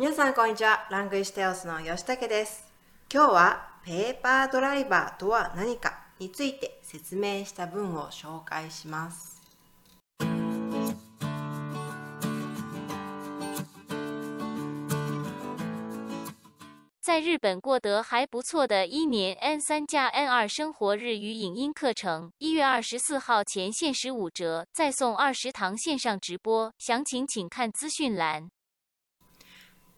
皆さんこんにちは。ラングイステオスの吉武です。今日はペーパードライバーとは何かについて説明した文を紹介します。在日本过得还不错的一年 N 三加 N 二生活日语影音课程，一月二十四号前限时五折，再送二十堂线上直播，详情请看资讯栏。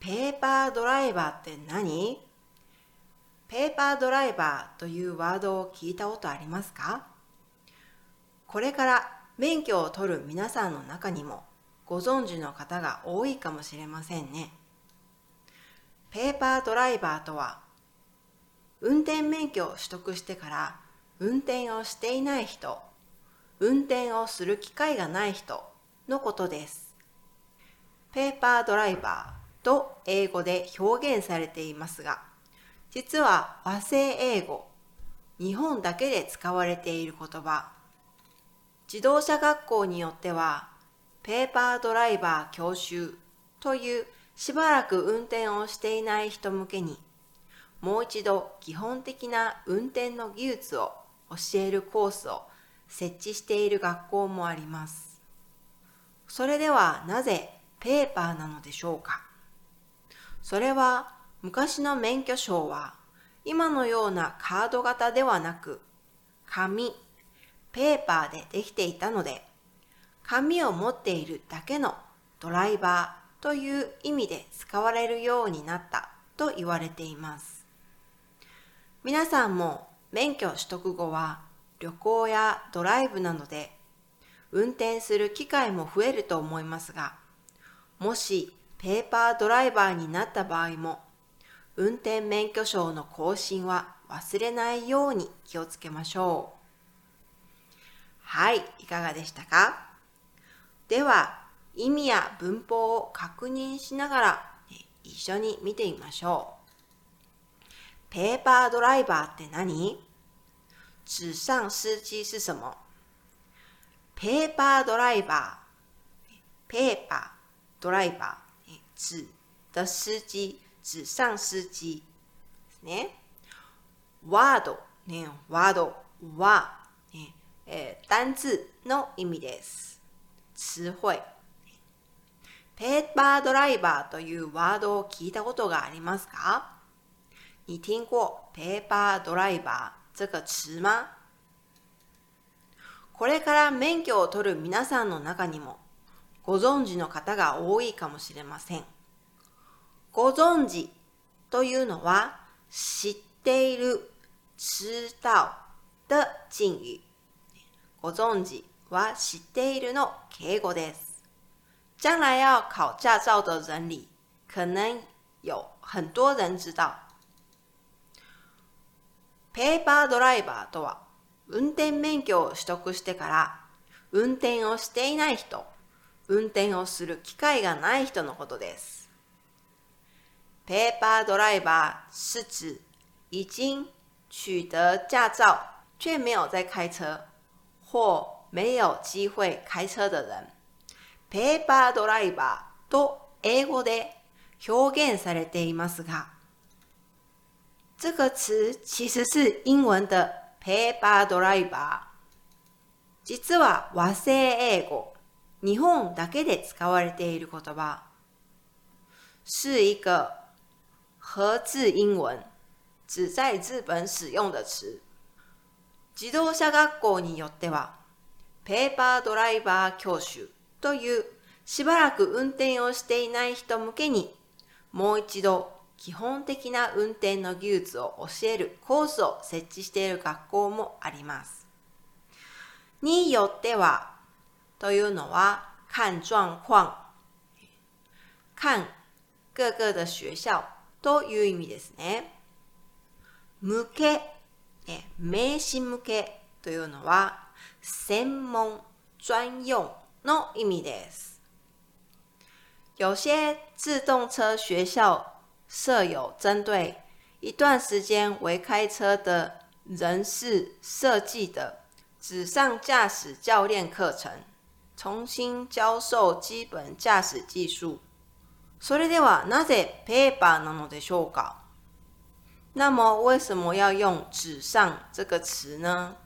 ペーパードライバーって何？ペーパードライバーというワードを聞いたことありますか？これから免許を取る皆さんの中にもご存知の方が多いかもしれませんね。ペーパードライバーとは、運転免許を取得してから運転をしていない人、運転をする機会がない人のことです。ペーパードライバーと英語で表現されていますが、実は和製英語、日本だけで使われている言葉、自動車学校によっては、ペーパードライバー教習というしばらく運転をしていない人向けに、もう一度基本的な運転の技術を教えるコースを設置している学校もあります。それではなぜペーパーなのでしょうか？それは昔の免許証は今のようなカード型ではなく紙、ペーパーでできていたので紙を持っているだけのドライバーという意味で使われるようになったと言われています。皆さんも免許取得後は旅行やドライブなどで運転する機会も増えると思いますが、もしペーパードライバーになった場合も運転免許証の更新は忘れないように気をつけましょう。はい、いかがでしたか？では、意味や文法を確認しながらえ一緒に見てみましょう。ペーパードライバーって何？紙上司機是什么ペーパードライバー、ペーパー、ドライバー、え紙的司機、紙上司機ね。ワード、ね、ワード。は、ね。えー単字の意味です。詞彙。ペーパードライバーというワードを聞いたことがありますか？你听过ペーパードライバー。这个词吗これから免許を取る皆さんの中にもご存知の方が多いかもしれません。ご存知というのは知っている、知道的敬語。ご存知は知っているの敬語です。将来要考驾照的人里，可能有很多人知道。ペーパードライバーとは、運転免許を取得してから、運転をしていない人、運転をする機会がない人のことです。ペーパードライバー是指已经取得驾照却没有在开车，或没有机会开车的人。ペーパードライバーと英語で表現されていますが、这个词其实是英文的ペーパードライバー。実は和製英語、日本だけで使われている言葉、是一个和字英文，只在日本使用的詞。自動車学校によっては、ペーパードライバー教習というしばらく運転をしていない人向けにもう一度基本的な運転の技術を教えるコースを設置している学校もあります。によってはというのは看状況、看各个的学校という意味ですね。向け、え名詞向けというのは専門、专用の意味です。有些自动车学校设有针对一段时间为开车的人士设计的纸上驾驶教练课程， 重新教授基本驾驶技术。それではなぜペーパーなのでしょうか？那么为什么要用紙上这个词呢？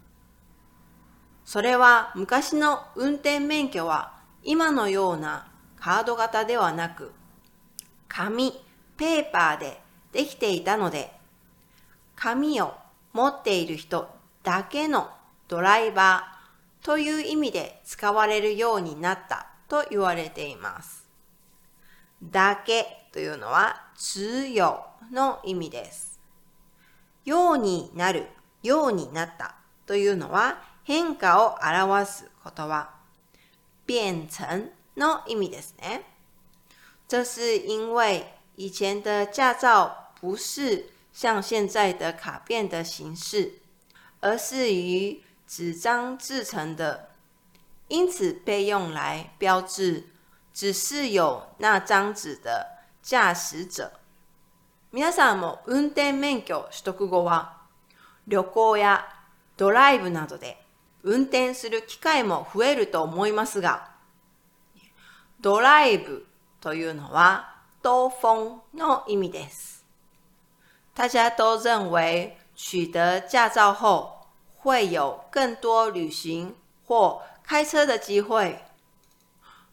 それは昔の運転免許は今のようなカード型ではなく紙、ペーパーでできていたので紙を持っている人だけのドライバーという意味で使われるようになったと言われています。だけというのは通用の意味です。ようになる、ようになったというのは変化を表す言葉。变成の意味ですね。这是因为以前的驾照不是像现在的卡片的形式，而是于纸张制成的，因此被用来标志只是有那张纸的驾驶者。皆さんも運転免許取得後は旅行やドライブなどで運転する機会も増えると思いますが、ドライブというのは兜風の意味です。大家都认为取得驾照后会有更多旅行或开车的机会。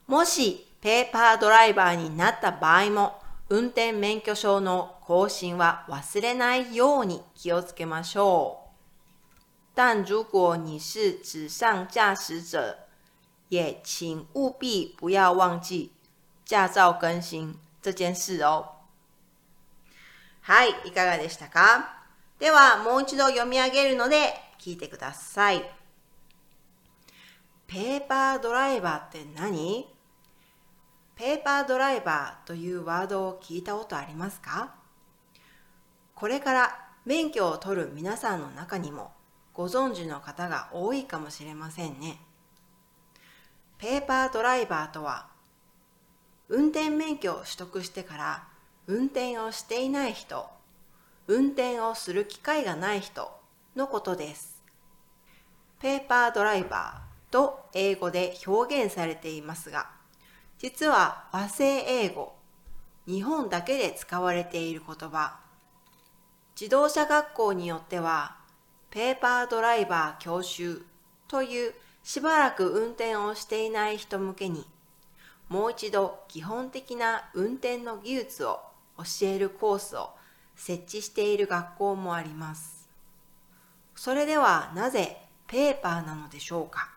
もしペーパードライバーになった場合も、運転免許証の更新は忘れないように気をつけましょう。但如果你是纸上驾驶者，也请务必不要忘记驾照更新这件事哦。はい、いかがでしたか？では、もう一度読み上げるので聞いてください。ペーパードライバーって何？ペーパードライバーというワードを聞いたことありますか？これから免許を取る皆さんの中にもご存知の方が多いかもしれませんね。ペーパードライバーとは、運転免許を取得してから運転をしていない人、運転をする機会がない人のことです。ペーパードライバーと英語で表現されていますが、実は和製英語、日本だけで使われている言葉、自動車学校によってはペーパードライバー教習というしばらく運転をしていない人向けにもう一度基本的な運転の技術を教えるコースを設置している学校もあります。それではなぜペーパーなのでしょうか？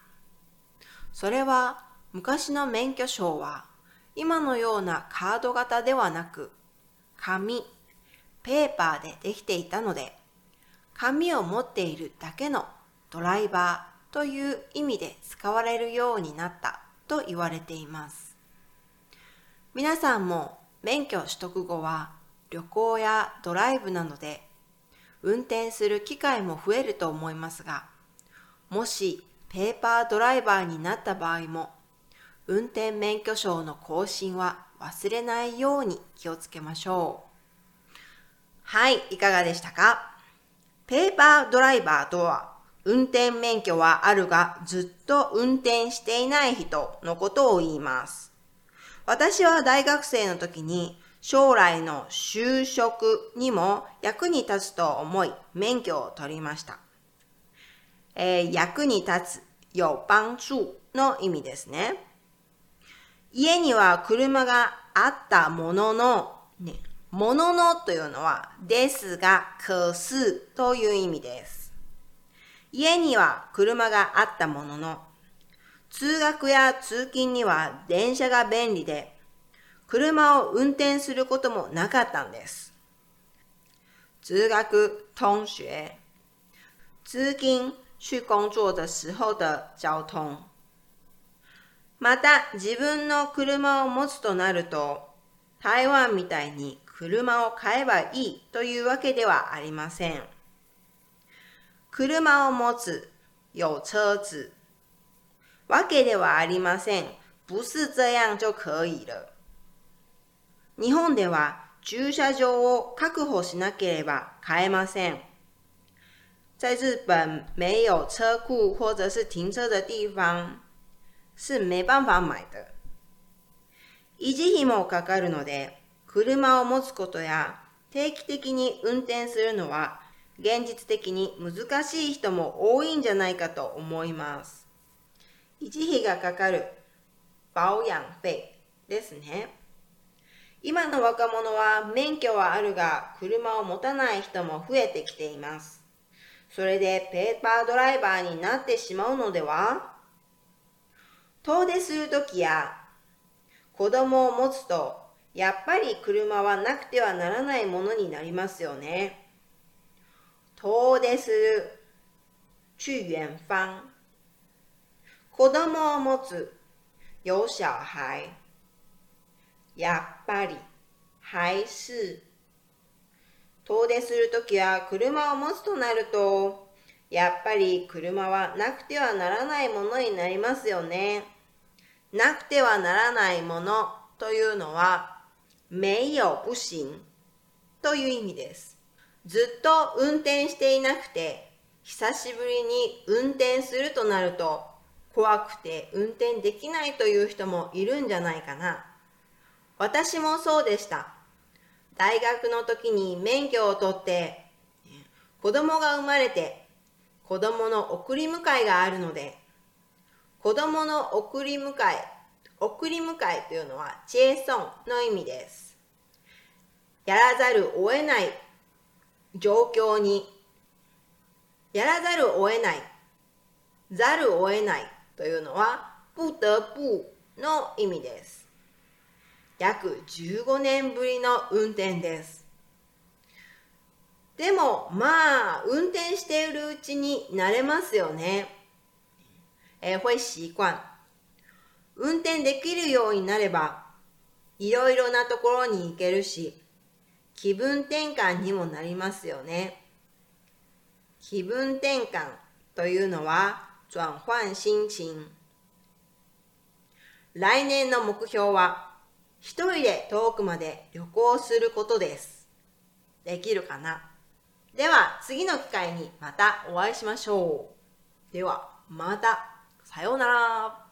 それは昔の免許証は今のようなカード型ではなく紙、ペーパーでできていたので紙を持っているだけのドライバーという意味で使われるようになったと言われています。皆さんも免許取得後は旅行やドライブなどで運転する機会も増えると思いますが、もしペーパードライバーになった場合も、運転免許証の更新は忘れないように気をつけましょう。はい、いかがでしたか？ペーパードライバーとは、運転免許はあるがずっと運転していない人のことを言います。私は大学生の時に将来の就職にも役に立つと思い免許を取りました。えー、役に立つ、有帮助の意味ですね。家には車があったものの、ね、もののというのは、ですが、可是という意味です。家には車があったものの、通学や通勤には電車が便利で、車を運転することもなかったんです。通学、通学、通勤、去工作的時候的交通。また、自分の車を持つとなると、台湾みたいに車を買えばいいというわけではありません。車を持つ、有车子。わけではありません。不是这样就可以了。日本では駐車場を確保しなければ買えません。在日本没有车库或者是停车的地方是没办法买的。維持費もかかるので、車を持つことや定期的に運転するのは現実的に難しい人も多いんじゃないかと思います。維持費がかかる保養費ですね。今の若者は免許はあるが車を持たない人も増えてきています。それでペーパードライバーになってしまうのでは？遠出するときや子供を持つとやっぱり車はなくてはならないものになりますよね。遠出する。去遠方子供を持つ。有小孩やっぱり还是遠出するときは車を持つとなるとやっぱり車はなくてはならないものになりますよね。なくてはならないものというのは没有不行という意味です。ずっと運転していなくて久しぶりに運転するとなると怖くて運転できないという人もいるんじゃないかな。私もそうでした。大学の時に免許を取って子供が生まれて子供の送り迎えがあるので子供の送り迎え送り迎えというのはチェーソンの意味です。やらざるを得ない状況にやらざるを得ないざるを得ないというのは不得不の意味です。約15年ぶりの運転です。でもまあ運転しているうちに慣れますよね。えー、会習慣。運転できるようになればいろいろなところに行けるし気分転換にもなりますよね。気分転換というのは转換心情。来年の目標は一人で遠くまで旅行することです。できるかな？では次の機会にまたお会いしましょう。ではまた。さようなら。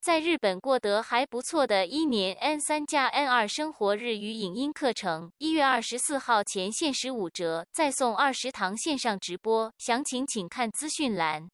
在日本过得还不错的一年 N 三加 N 二生活日语影音课程，一月二十四号前限时五折，再送二十堂线上直播，详情请看资讯栏。